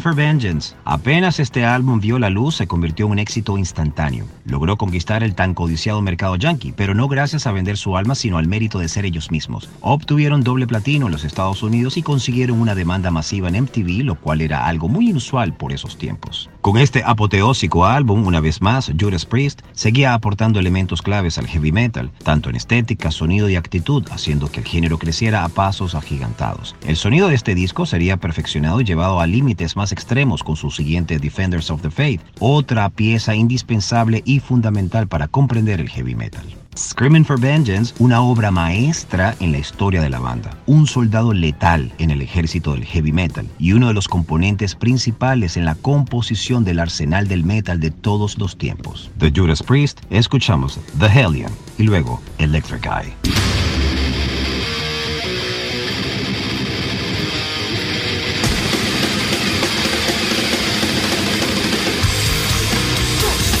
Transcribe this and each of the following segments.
For Vengeance. Apenas este álbum vio la luz, se convirtió en un éxito instantáneo. Logró conquistar el tan codiciado mercado yankee, pero no gracias a vender su alma, sino al mérito de ser ellos mismos. Obtuvieron doble platino en los Estados Unidos y consiguieron una demanda masiva en MTV, lo cual era algo muy inusual por esos tiempos. Con este apoteósico álbum, una vez más, Judas Priest seguía aportando elementos claves al heavy metal, tanto en estética, sonido y actitud, haciendo que el género creciera a pasos agigantados. El sonido de este disco sería perfeccionado y llevado a límites más extremos con su siguiente Defenders of the Faith, otra pieza indispensable y fundamental para comprender el heavy metal. Screaming for Vengeance, una obra maestra en la historia de la banda, un soldado letal en el ejército del heavy metal y uno de los componentes principales en la composición del arsenal del metal de todos los tiempos. The Judas Priest, escuchamos The Hellion y luego Electric Eye.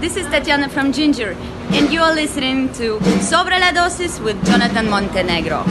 Tatiana from Ginger, and you are listening to Sobre la Dosis with Jonathan Montenegro.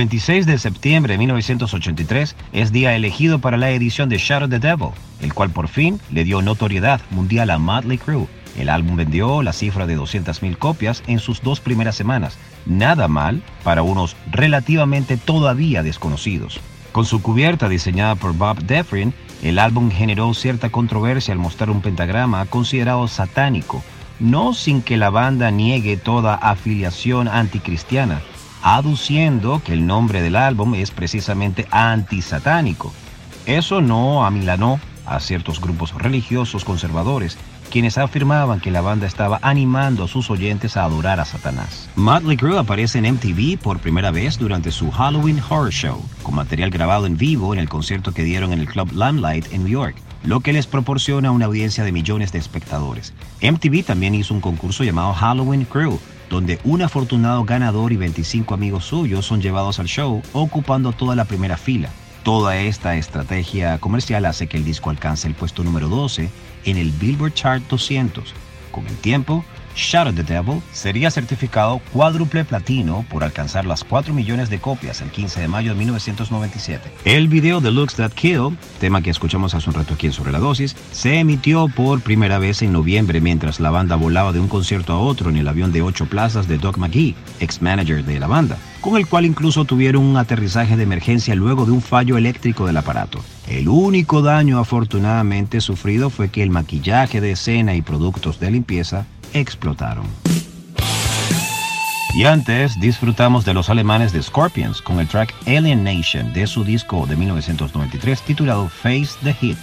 26 de septiembre de 1983 es día elegido para la edición de Shadow the Devil, el cual por fin le dio notoriedad mundial a Motley Crue. El álbum vendió la cifra de 200.000 copias en sus dos primeras semanas, nada mal para unos relativamente todavía desconocidos. Con su cubierta diseñada por Bob Defrin, el álbum generó cierta controversia al mostrar un pentagrama considerado satánico, no sin que la banda niegue toda afiliación anticristiana, aduciendo que el nombre del álbum es precisamente antisatánico. Eso no amilanó a ciertos grupos religiosos conservadores quienes afirmaban que la banda estaba animando a sus oyentes a adorar a Satanás. Motley Crue aparece en MTV por primera vez durante su Halloween Horror Show, con material grabado en vivo en el concierto que dieron en el Club Limelight en New York lo que les proporciona una audiencia de millones de espectadores. MTV también hizo un concurso llamado Halloween Crew, donde un afortunado ganador y 25 amigos suyos son llevados al show, ocupando toda la primera fila. Toda esta estrategia comercial hace que el disco alcance el puesto número 12 en el Billboard Chart 200. Con el tiempo, Shadow the Devil sería certificado cuádruple platino por alcanzar las 4 millones de copias el 15 de mayo de 1997. El video de Looks That Kill, tema que escuchamos hace un rato aquí en Sobre la Dosis, se emitió por primera vez en noviembre mientras la banda volaba de un concierto a otro en el avión de 8 plazas de Doug McGee, ex-manager de la banda, con el cual incluso tuvieron un aterrizaje de emergencia luego de un fallo eléctrico del aparato. El único daño afortunadamente sufrido fue que el maquillaje de escena y productos de limpieza explotaron. Y antes disfrutamos de los alemanes de Scorpions con el track Alien Nation de su disco de 1993 titulado Face the Hit.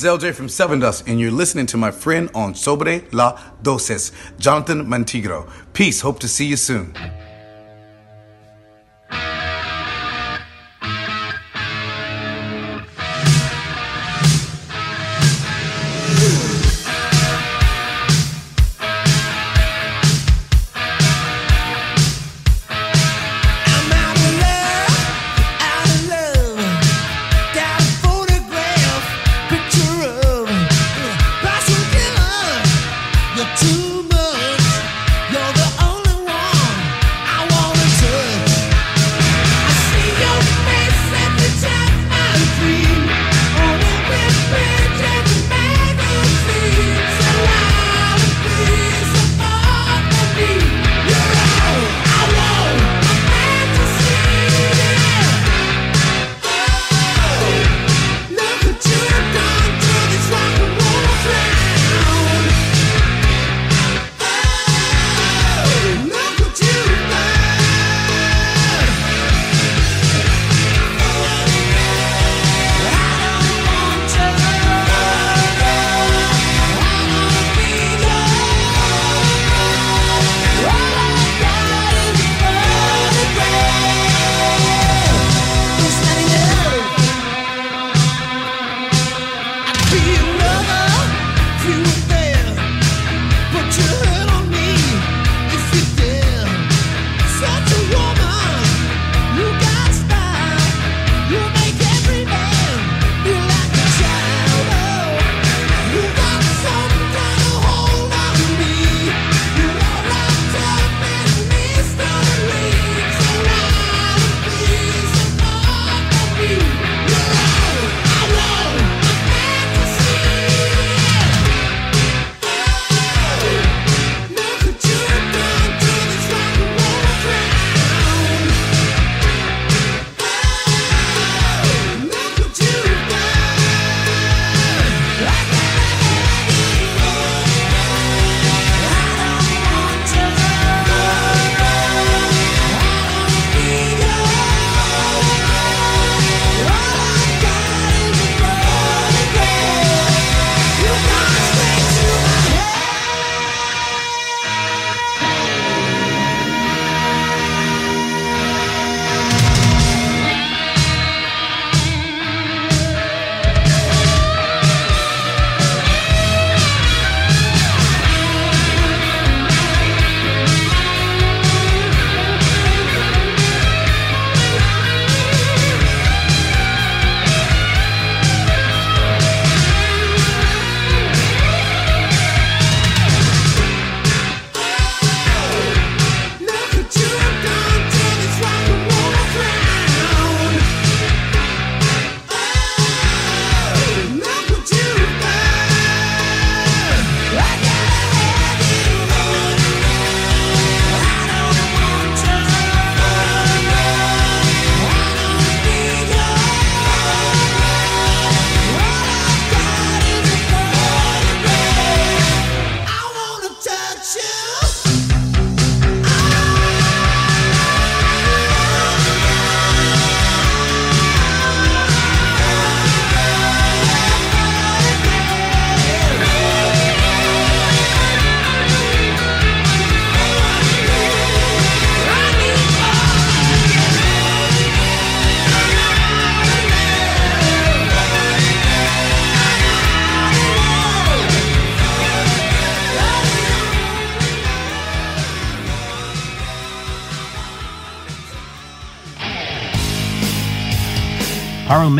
Hey, this LJ from Seven Dust, and you're listening to my friend on Sobre la Dosis, Jonathan Mantigro. Peace. Hope to see you soon.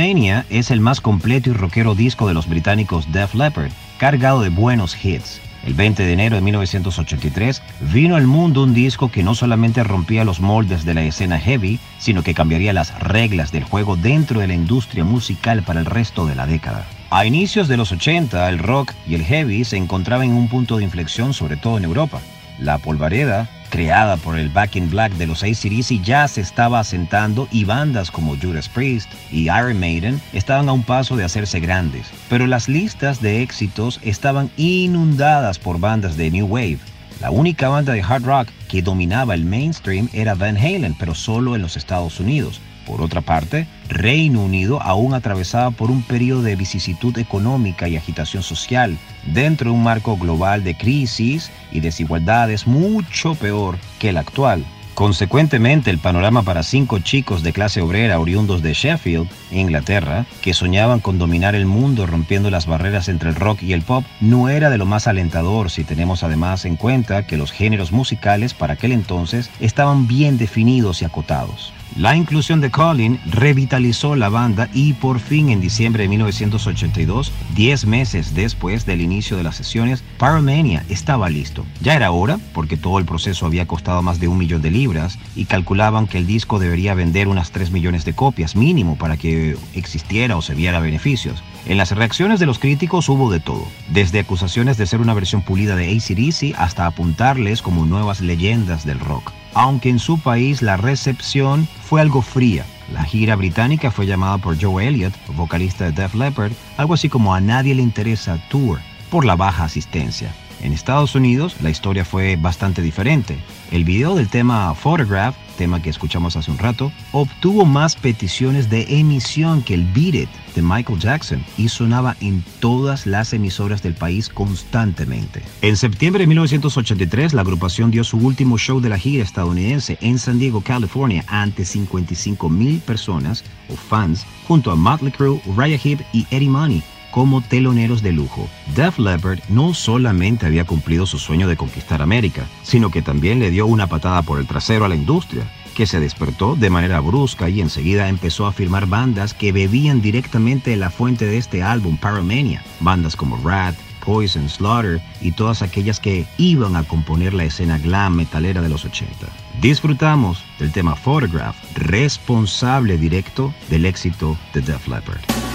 Pyromania es el más completo y rockero disco de los británicos Def Leppard, cargado de buenos hits. El 20 de enero de 1983 vino al mundo un disco que no solamente rompía los moldes de la escena heavy, sino que cambiaría las reglas del juego dentro de la industria musical para el resto de la década. A inicios de los 80, el rock y el heavy se encontraban en un punto de inflexión, sobre todo en Europa. La polvareda, creada por el Back in Black de los ACDC, ya se estaba asentando y bandas como Judas Priest y Iron Maiden estaban a un paso de hacerse grandes. Pero las listas de éxitos estaban inundadas por bandas de New Wave. La única banda de hard rock que dominaba el mainstream era Van Halen, pero solo en los Estados Unidos. Por otra parte, Reino Unido aún atravesaba por un periodo de vicisitud económica y agitación social, dentro de un marco global de crisis y desigualdades mucho peor que el actual. Consecuentemente, el panorama para cinco chicos de clase obrera oriundos de Sheffield, Inglaterra, que soñaban con dominar el mundo rompiendo las barreras entre el rock y el pop, no era de lo más alentador si tenemos además en cuenta que los géneros musicales para aquel entonces estaban bien definidos y acotados. La inclusión de Colin revitalizó la banda y por fin en diciembre de 1982, 10 meses después del inicio de las sesiones, Pyromania estaba listo. Ya era hora, porque todo el proceso había costado más de un millón de libras y calculaban que el disco debería vender unas 3 millones de copias mínimo para que existiera o se viera beneficios. En las reacciones de los críticos hubo de todo, desde acusaciones de ser una versión pulida de ACDC hasta apuntarles como nuevas leyendas del rock aunque en su país la recepción fue algo fría. La gira británica fue llamada por Joe Elliott, vocalista de Def Leppard, algo así como a nadie le interesa tour, por la baja asistencia. En Estados Unidos la historia fue bastante diferente. El video del tema Photograph, tema que escuchamos hace un rato, obtuvo más peticiones de emisión que el Beat It de Michael Jackson y sonaba en todas las emisoras del país constantemente. En septiembre de 1983 la agrupación dio su último show de la gira estadounidense en San Diego, California, ante 55 mil personas o fans junto a Motley Crue, Raya Heep y Eddie Money como teloneros de lujo. Def Leppard no solamente había cumplido su sueño de conquistar América, sino que también le dio una patada por el trasero a la industria, que se despertó de manera brusca y enseguida empezó a firmar bandas que bebían directamente de la fuente de este álbum, Paramania, bandas como Rat, Poison, Slaughter y todas aquellas que iban a componer la escena glam metalera de los 80. Disfrutamos del tema Photograph, responsable directo del éxito de Def Leppard.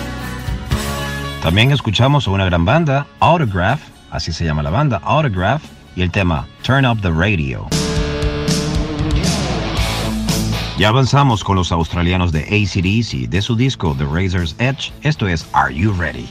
También escuchamos a una gran banda, Autograph, así se llama la banda, Autograph, y el tema Turn Up the Radio. Ya avanzamos con los australianos de ACDC de su disco The Razor's Edge. Esto es Are You Ready?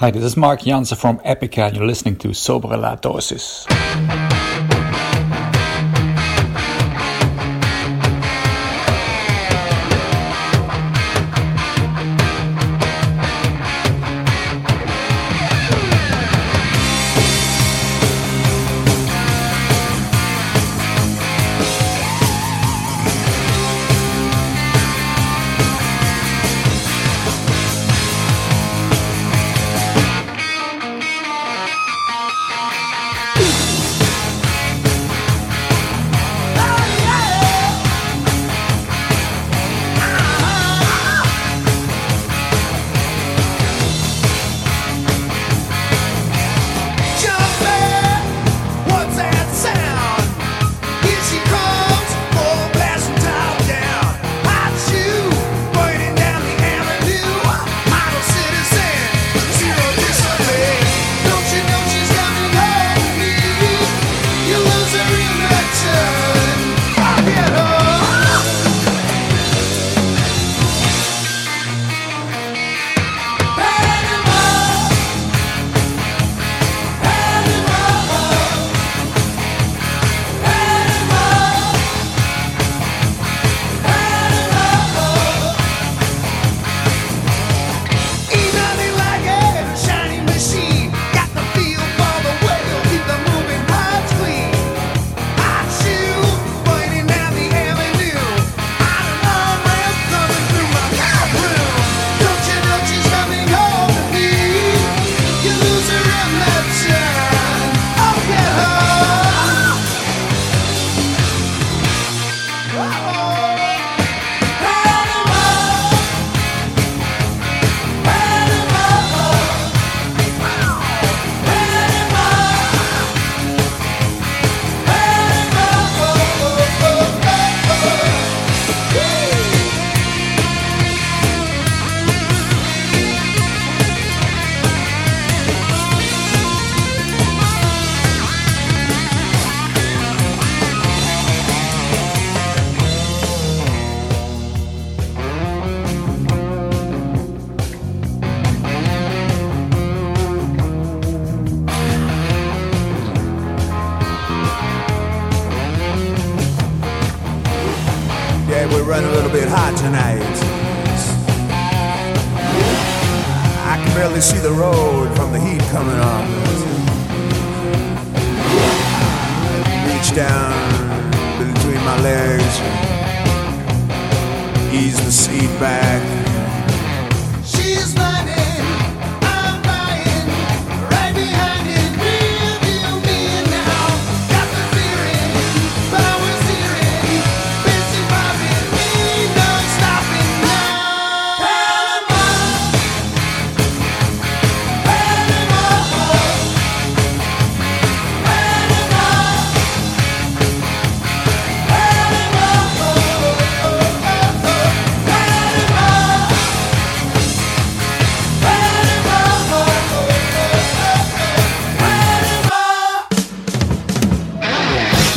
Hi, this is Mark Jansen from Epica, and you're listening to Sobre la Dosis. Yeah.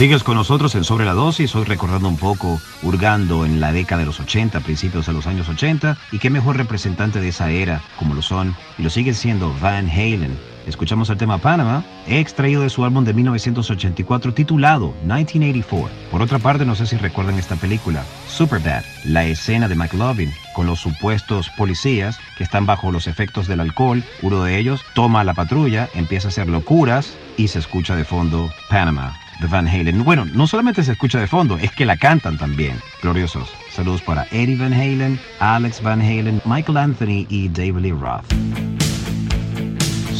Sigues con nosotros en Sobre la Dosis, hoy recordando un poco, hurgando en la década de los 80, principios de los años 80, y qué mejor representante de esa era, como lo son, y lo siguen siendo Van Halen. Escuchamos el tema Panama, extraído de su álbum de 1984 titulado 1984. Por otra parte, no sé si recuerdan esta película, Superbad, la escena de McLovin con los supuestos policías que están bajo los efectos del alcohol. Uno de ellos toma la patrulla, empieza a hacer locuras y se escucha de fondo Panama Van Halen. Bueno, no solamente se escucha de fondo, es que la cantan también. Gloriosos. Saludos para Eddie Van Halen, Alex Van Halen, Michael Anthony y David Lee Roth.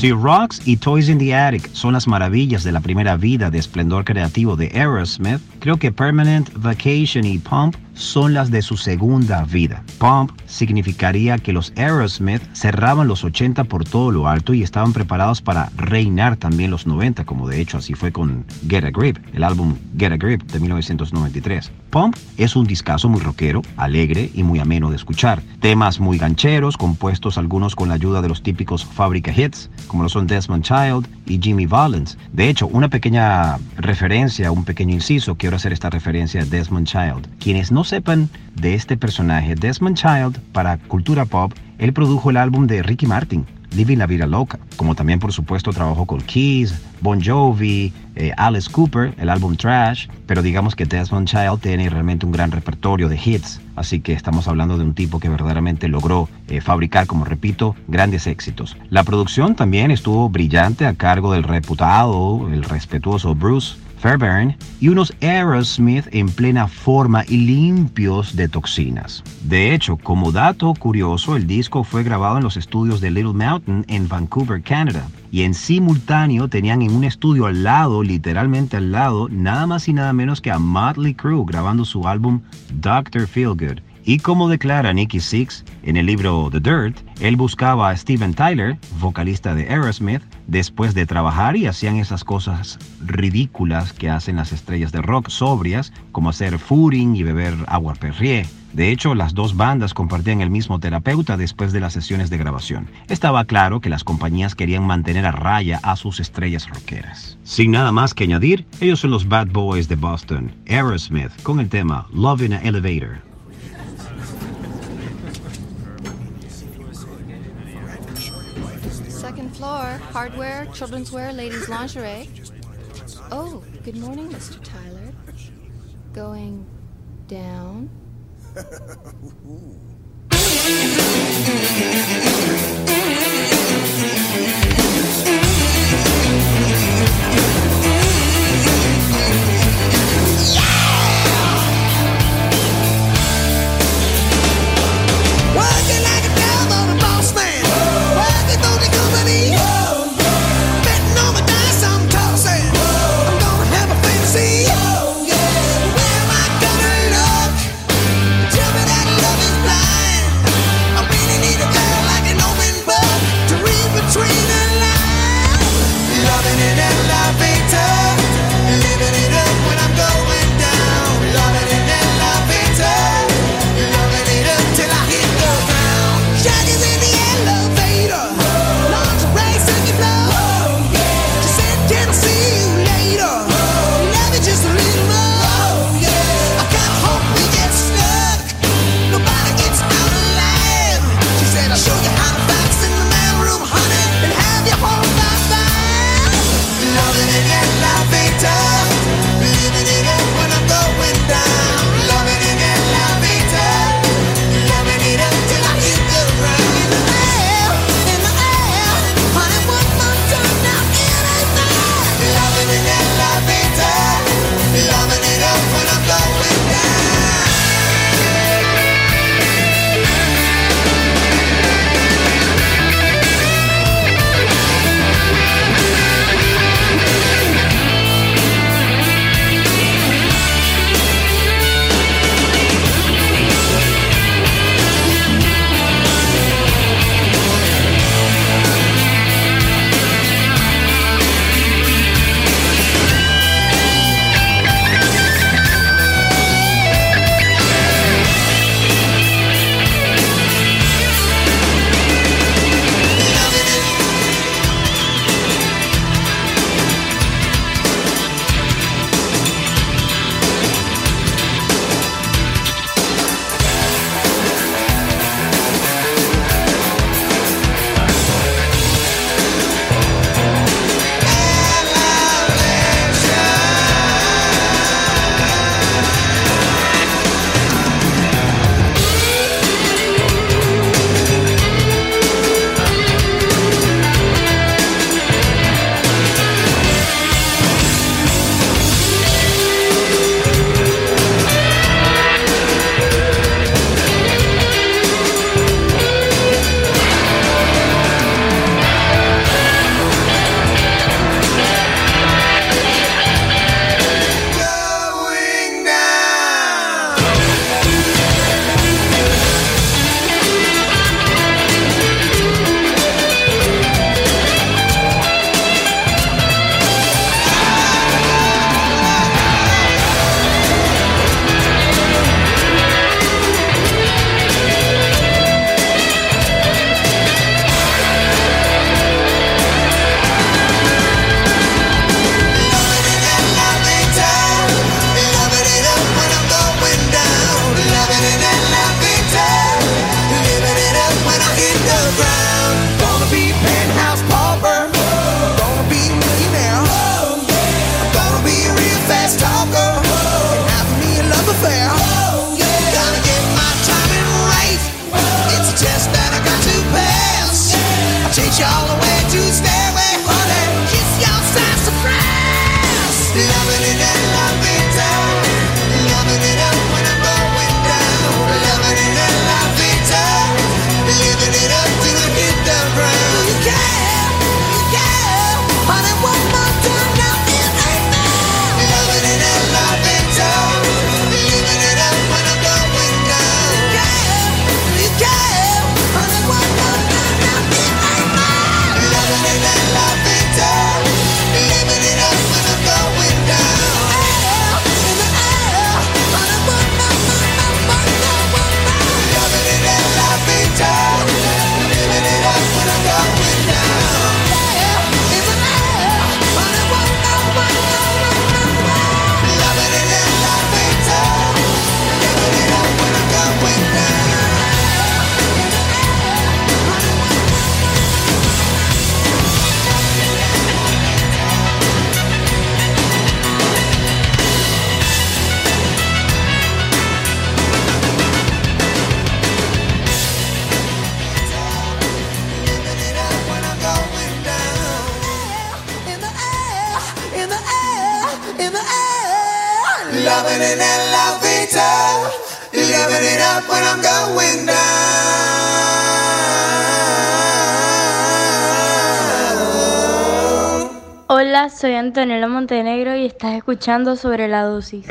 Si Rocks y Toys in the Attic son las maravillas de la primera vida de esplendor creativo de Aerosmith, creo que Permanent Vacation y Pump son las de su segunda vida. Pump significaría que los Aerosmith cerraban los 80 por todo lo alto y estaban preparados para reinar también los 90, como de hecho así fue con Get a Grip, el álbum Get a Grip de 1993. Pump es un discazo muy rockero, alegre y muy ameno de escuchar. Temas muy gancheros, compuestos algunos con la ayuda de los típicos fábrica hits, como lo son Desmond Child y Jimmy Valens. De hecho, una pequeña referencia, un pequeño inciso, hacer esta referencia a Desmond Child. Quienes no sepan de este personaje, Desmond Child, para cultura pop, él produjo el álbum de Ricky Martin. Living la Vida Loca, como también por supuesto trabajó con Keys, Bon Jovi, eh, Alice Cooper, el álbum Trash, pero digamos que Desmond Child tiene realmente un gran repertorio de hits, así que estamos hablando de un tipo que verdaderamente logró eh, fabricar, como repito, grandes éxitos. La producción también estuvo brillante a cargo del reputado, el respetuoso Bruce Fairbairn y unos Aerosmith en plena forma y limpios de toxinas. De hecho, como dato curioso, el disco fue grabado en los estudios de Little Mountain en Vancouver, Canadá. Y en simultáneo tenían en un estudio al lado, literalmente al lado, nada más y nada menos que a Motley Crue grabando su álbum Dr. Feelgood. Y como declara Nicky Six en el libro The Dirt, él buscaba a Steven Tyler, vocalista de Aerosmith, después de trabajar y hacían esas cosas ridículas que hacen las estrellas de rock sobrias, como hacer footing y beber agua Perrier. De hecho, las dos bandas compartían el mismo terapeuta después de las sesiones de grabación. Estaba claro que las compañías querían mantener a raya a sus estrellas rockeras. Sin nada más que añadir, ellos son los Bad Boys de Boston, Aerosmith, con el tema Love in an Elevator. Floor, hardware, children's wear, ladies' lingerie. Oh, good morning, Mr. Tyler. Going down? every day. Soy Antonella Montenegro y estás escuchando sobre la dosis.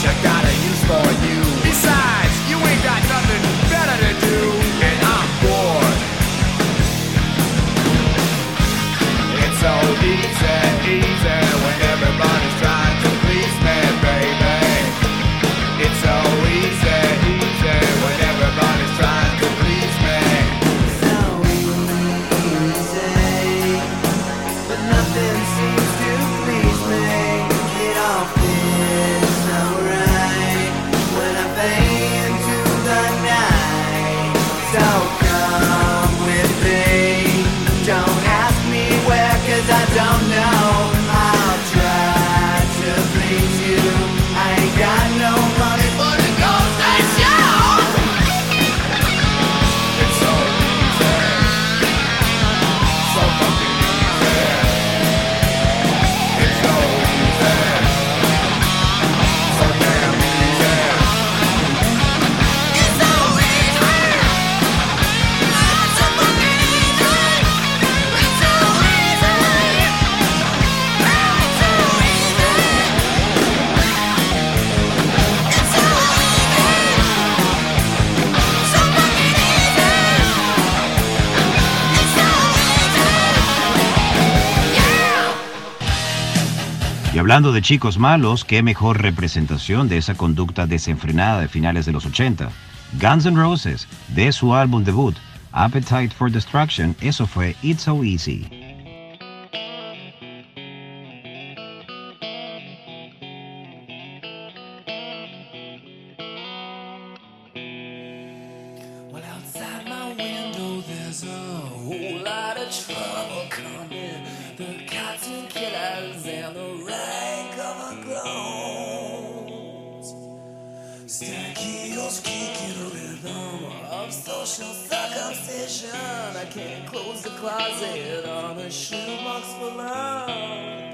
check out. Hablando de chicos malos, qué mejor representación de esa conducta desenfrenada de finales de los 80. Guns N' Roses, de su álbum debut, Appetite for Destruction, eso fue It's So Easy. Stacky or kicking rhythm of social circumcision. I can't close the closet on a shoebox for love.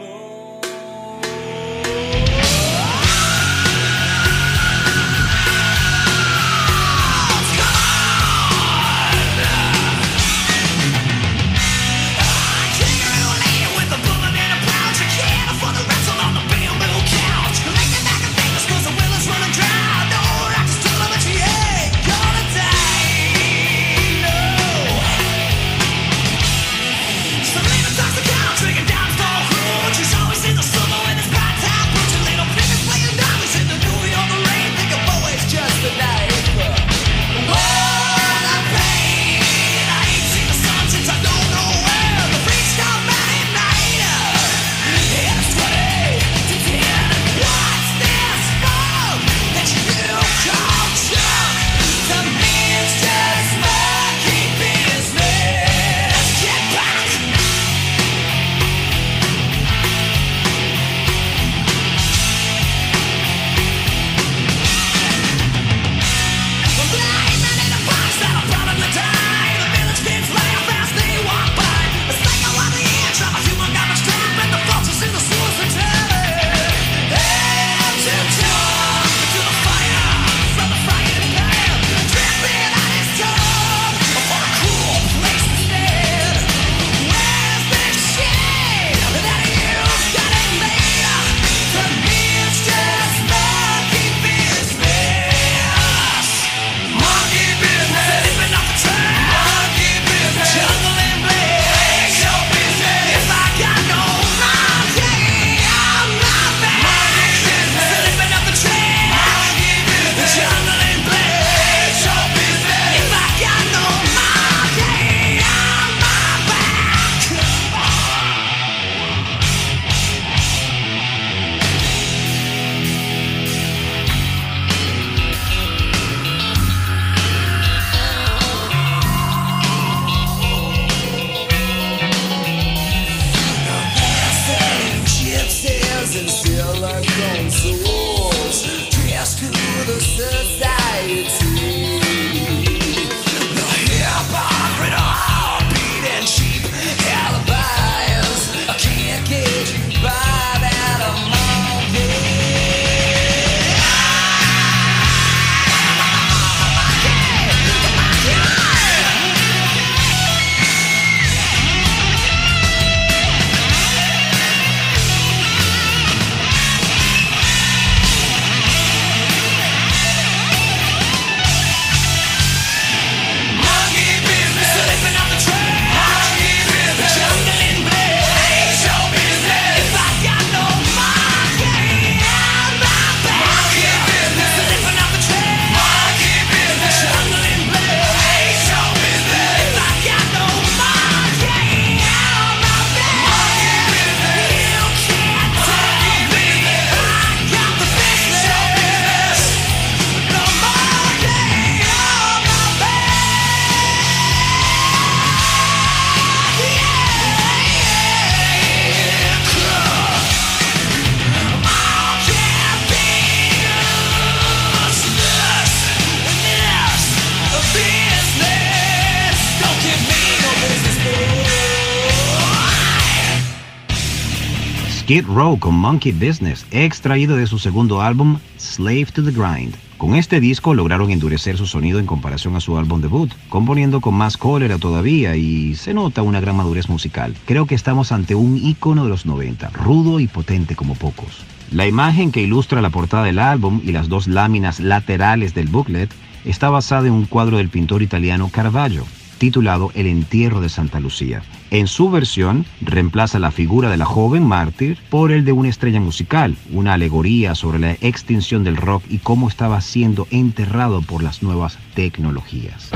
Skid Row con Monkey Business, extraído de su segundo álbum Slave to the Grind. Con este disco lograron endurecer su sonido en comparación a su álbum debut, componiendo con más cólera todavía y se nota una gran madurez musical. Creo que estamos ante un ícono de los 90, rudo y potente como pocos. La imagen que ilustra la portada del álbum y las dos láminas laterales del booklet está basada en un cuadro del pintor italiano Caravaggio, titulado El entierro de Santa Lucía. En su versión, reemplaza la figura de la joven mártir por el de una estrella musical, una alegoría sobre la extinción del rock y cómo estaba siendo enterrado por las nuevas tecnologías.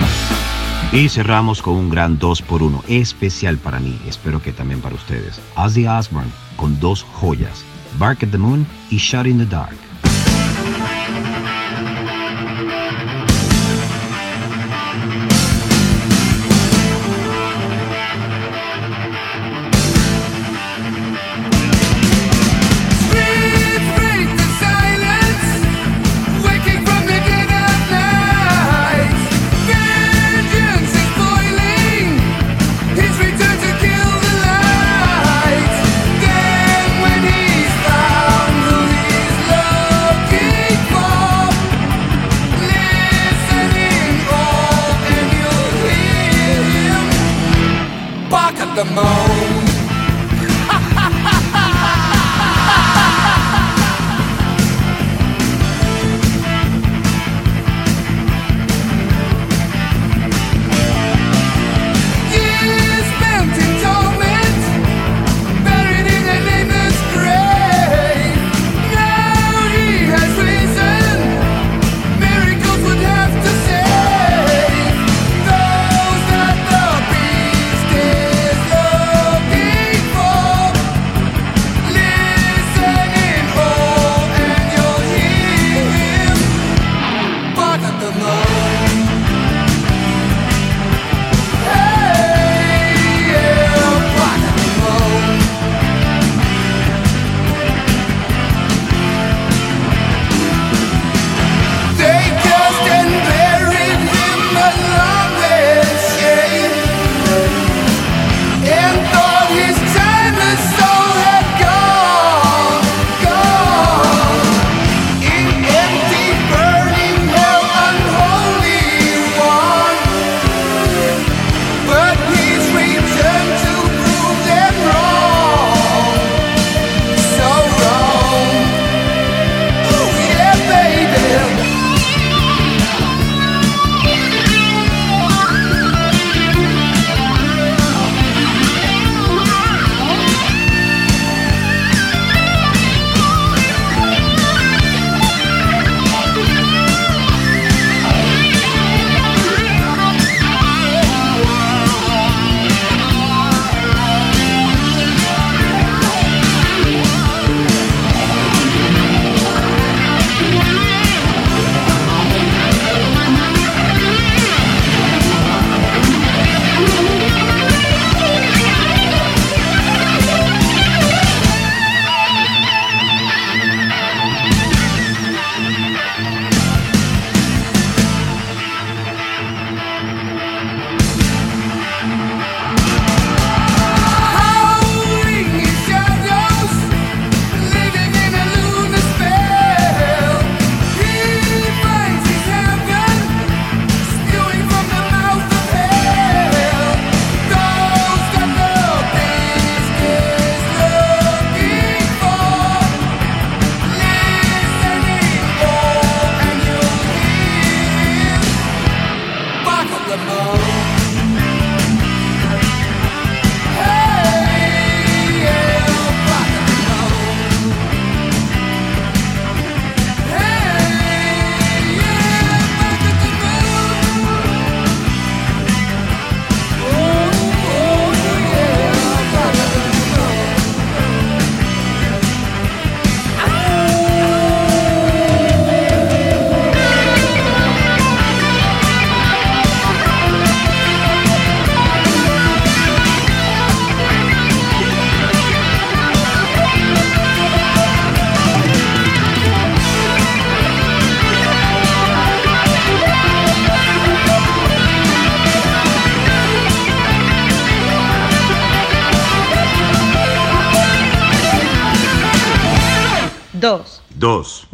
Y cerramos con un gran 2x1 especial para mí, espero que también para ustedes. Ozzy Osbourne con dos joyas, Bark at the Moon y Shut in the Dark.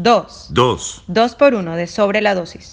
Dos. Dos. Dos por uno de sobre la dosis.